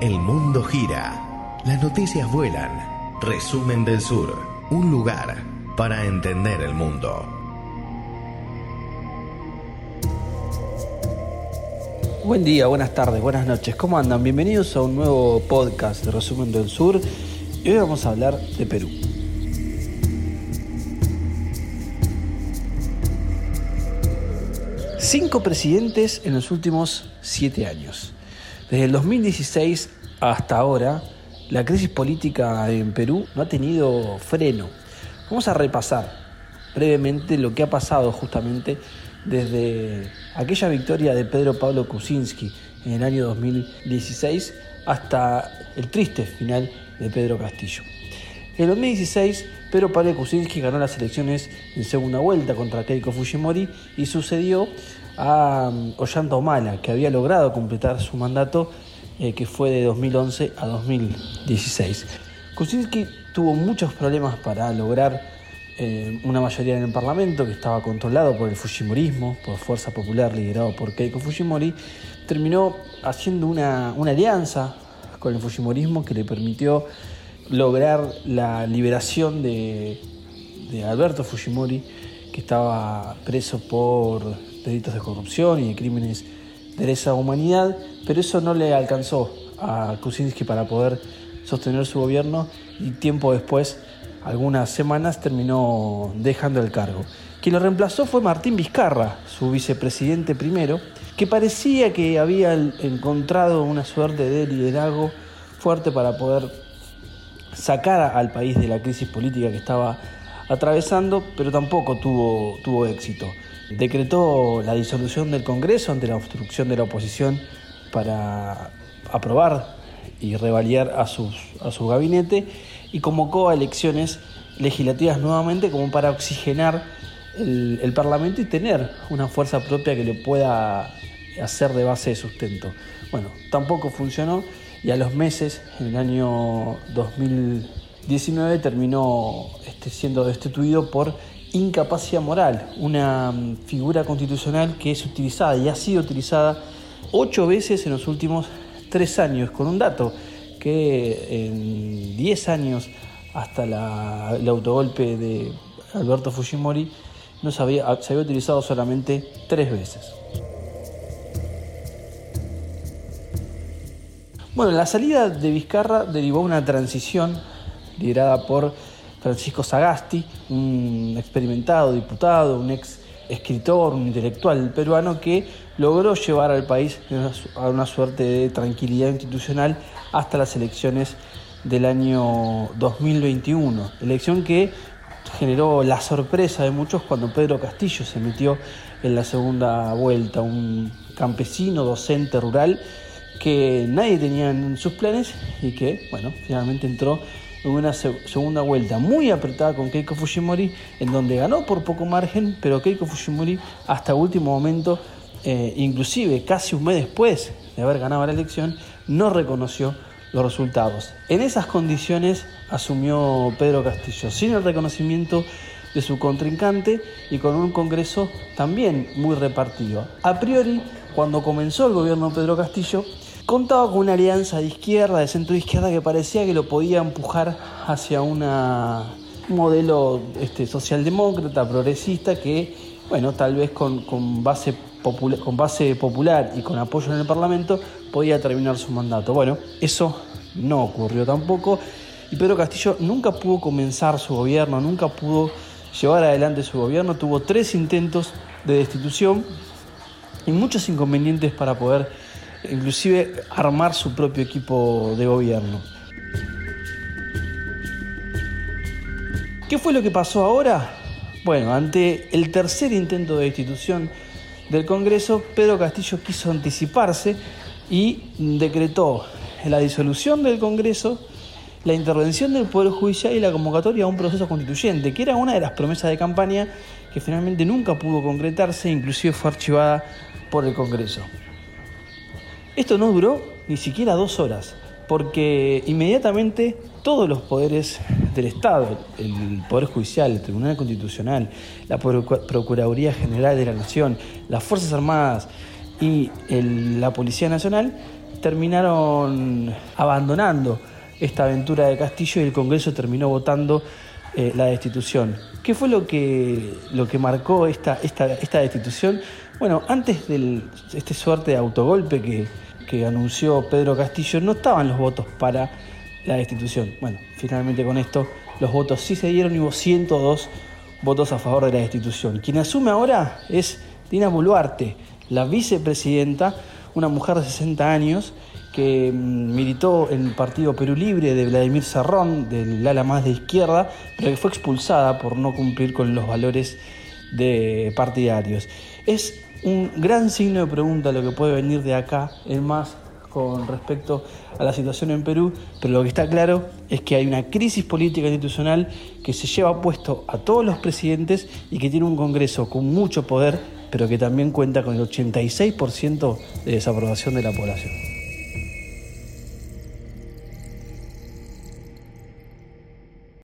El mundo gira. Las noticias vuelan. Resumen del Sur. Un lugar para entender el mundo. Buen día, buenas tardes, buenas noches. ¿Cómo andan? Bienvenidos a un nuevo podcast de Resumen del Sur. Y hoy vamos a hablar de Perú. Cinco presidentes en los últimos siete años. Desde el 2016 hasta ahora, la crisis política en Perú no ha tenido freno. Vamos a repasar brevemente lo que ha pasado justamente desde aquella victoria de Pedro Pablo Kuczynski en el año 2016 hasta el triste final de Pedro Castillo. En 2016, Pedro Pablo Kuczynski ganó las elecciones en segunda vuelta contra Keiko Fujimori y sucedió a um, Ollanta Humala, que había logrado completar su mandato eh, que fue de 2011 a 2016. Kuczynski tuvo muchos problemas para lograr eh, una mayoría en el Parlamento que estaba controlado por el Fujimorismo, por Fuerza Popular liderado por Keiko Fujimori, terminó haciendo una, alianza con el Fujimorismo que le permitió lograr la liberación de Alberto Fujimori, que estaba preso por delitos de corrupción y de crímenes de lesa humanidad, pero eso no le alcanzó a Kuczynski para poder sostener su gobierno y tiempo después, algunas semanas, terminó dejando el cargo. Quien lo reemplazó fue Martín Vizcarra, su vicepresidente primero, que parecía que había encontrado una suerte de liderazgo fuerte para poder sacar al país de la crisis política que estaba atravesando, pero tampoco tuvo, tuvo éxito. Decretó la disolución del Congreso ante la obstrucción de la oposición para aprobar y revalidar a, a su gabinete y convocó a elecciones legislativas nuevamente como para oxigenar el, el, Parlamento y tener una fuerza propia que le pueda hacer de base de sustento. Bueno, tampoco funcionó y a los meses, en el año 2019, terminó este, siendo destituido por incapacidad moral, una mm, figura constitucional que es utilizada y ha sido utilizada ocho veces en los últimos tres años, con un dato que en diez años hasta el autogolpe de Alberto Fujimori no se había, se había utilizado solamente tres veces. Bueno, la salida de Vizcarra derivó una transición liderada por Francisco Sagasti, un experimentado diputado, un ex escritor, un intelectual peruano que logró llevar al país a una suerte de tranquilidad institucional hasta las elecciones del año 2021, elección que generó la sorpresa de muchos cuando Pedro Castillo se metió en la segunda vuelta, un campesino, docente rural que nadie tenía en sus planes y que, bueno, finalmente entró en una segunda vuelta muy apretada con Keiko Fujimori, en donde ganó por poco margen, pero Keiko Fujimori hasta último momento, eh, inclusive casi un mes después de haber ganado la elección, no reconoció los resultados. En esas condiciones asumió Pedro Castillo, sin el reconocimiento de su contrincante y con un Congreso también muy repartido. A priori, cuando comenzó el gobierno de Pedro Castillo, contaba con una alianza de izquierda, de centro izquierda, que parecía que lo podía empujar hacia un modelo este, socialdemócrata, progresista, que, bueno, tal vez con, con, base con base popular y con apoyo en el Parlamento podía terminar su mandato. Bueno, eso no ocurrió tampoco y Pedro Castillo nunca pudo comenzar su gobierno, nunca pudo llevar adelante su gobierno, tuvo tres intentos de destitución y muchos inconvenientes para poder inclusive armar su propio equipo de gobierno. ¿Qué fue lo que pasó ahora? Bueno, ante el tercer intento de destitución del Congreso, Pedro Castillo quiso anticiparse y decretó la disolución del Congreso, la intervención del Poder Judicial y la convocatoria a un proceso constituyente, que era una de las promesas de campaña que finalmente nunca pudo concretarse, inclusive fue archivada por el Congreso. Esto no duró ni siquiera dos horas, porque inmediatamente todos los poderes del Estado, el Poder Judicial, el Tribunal Constitucional, la Procuraduría General de la Nación, las Fuerzas Armadas, y la Policía Nacional terminaron abandonando esta aventura de Castillo y el Congreso terminó votando eh, la destitución. ¿Qué fue lo que, lo que marcó esta, esta, esta destitución? Bueno, antes de este suerte de autogolpe que, que anunció Pedro Castillo, no estaban los votos para la destitución. Bueno, finalmente con esto los votos sí se dieron y hubo 102 votos a favor de la destitución. Quien asume ahora es Dina Boluarte, la vicepresidenta, una mujer de 60 años que mm, militó en el Partido Perú Libre de Vladimir Serrón, del ala más de izquierda, pero que fue expulsada por no cumplir con los valores de partidarios. Es un gran signo de pregunta lo que puede venir de acá, en más con respecto a la situación en Perú, pero lo que está claro es que hay una crisis política institucional que se lleva puesto a todos los presidentes y que tiene un Congreso con mucho poder, pero que también cuenta con el 86% de desaprobación de la población.